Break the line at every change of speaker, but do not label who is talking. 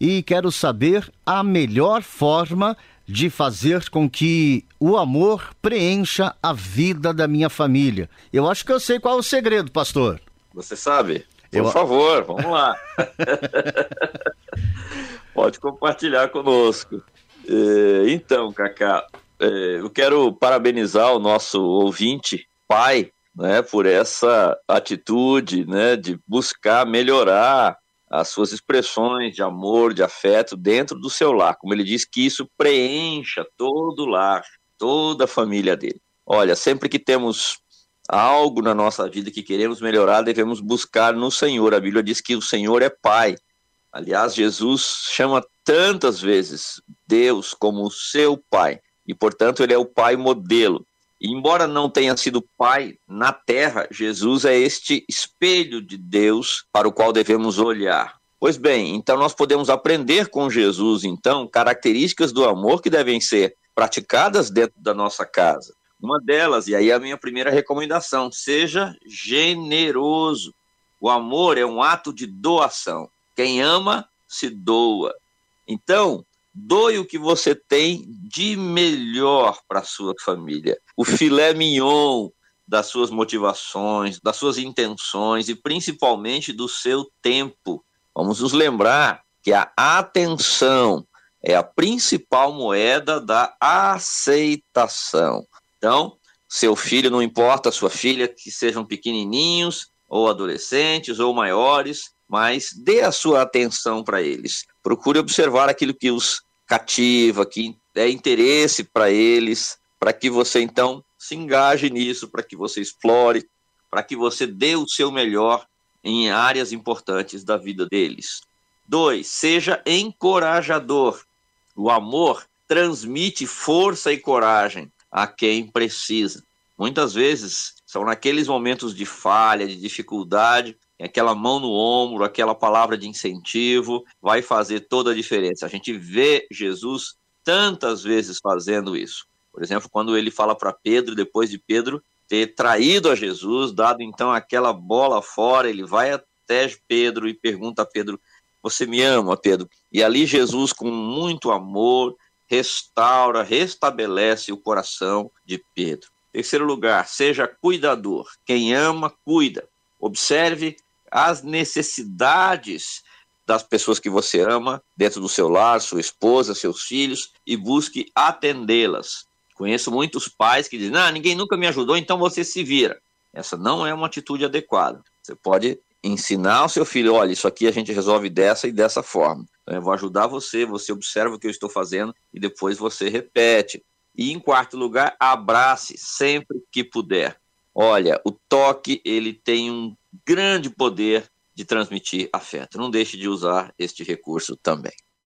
e quero saber a melhor forma de fazer com que o amor preencha a vida da minha família. Eu acho que eu sei qual é o segredo, pastor.
Você sabe? Por eu... favor, vamos lá. Pode compartilhar conosco. É, então, Cacá, é, eu quero parabenizar o nosso ouvinte, pai, né, por essa atitude né, de buscar melhorar as suas expressões de amor, de afeto dentro do seu lar. Como ele diz, que isso preencha todo o lar, toda a família dele. Olha, sempre que temos algo na nossa vida que queremos melhorar, devemos buscar no Senhor. A Bíblia diz que o Senhor é Pai. Aliás, Jesus chama tantas vezes Deus como o seu Pai, e portanto ele é o Pai modelo. Embora não tenha sido pai na terra, Jesus é este espelho de Deus para o qual devemos olhar. Pois bem, então nós podemos aprender com Jesus, então, características do amor que devem ser praticadas dentro da nossa casa. Uma delas, e aí é a minha primeira recomendação, seja generoso. O amor é um ato de doação. Quem ama, se doa. Então, Doe o que você tem de melhor para sua família. O filé mignon das suas motivações, das suas intenções e principalmente do seu tempo. Vamos nos lembrar que a atenção é a principal moeda da aceitação. Então, seu filho, não importa, sua filha, que sejam pequenininhos, ou adolescentes, ou maiores, mas dê a sua atenção para eles. Procure observar aquilo que os cativa, que é interesse para eles, para que você então se engaje nisso, para que você explore, para que você dê o seu melhor em áreas importantes da vida deles. Dois, seja encorajador. O amor transmite força e coragem a quem precisa. Muitas vezes são naqueles momentos de falha, de dificuldade, aquela mão no ombro, aquela palavra de incentivo, vai fazer toda a diferença. A gente vê Jesus tantas vezes fazendo isso. Por exemplo, quando ele fala para Pedro, depois de Pedro ter traído a Jesus, dado então aquela bola fora, ele vai até Pedro e pergunta a Pedro: Você me ama, Pedro? E ali Jesus, com muito amor, restaura, restabelece o coração de Pedro. Terceiro lugar, seja cuidador. Quem ama, cuida. Observe as necessidades das pessoas que você ama dentro do seu lar, sua esposa, seus filhos, e busque atendê-las. Conheço muitos pais que dizem: não, ninguém nunca me ajudou, então você se vira. Essa não é uma atitude adequada. Você pode ensinar ao seu filho: olha, isso aqui a gente resolve dessa e dessa forma. Então, eu vou ajudar você, você observa o que eu estou fazendo e depois você repete. E em quarto lugar, abrace sempre que puder. Olha, o toque ele tem um grande poder de transmitir afeto. Não deixe de usar este recurso também.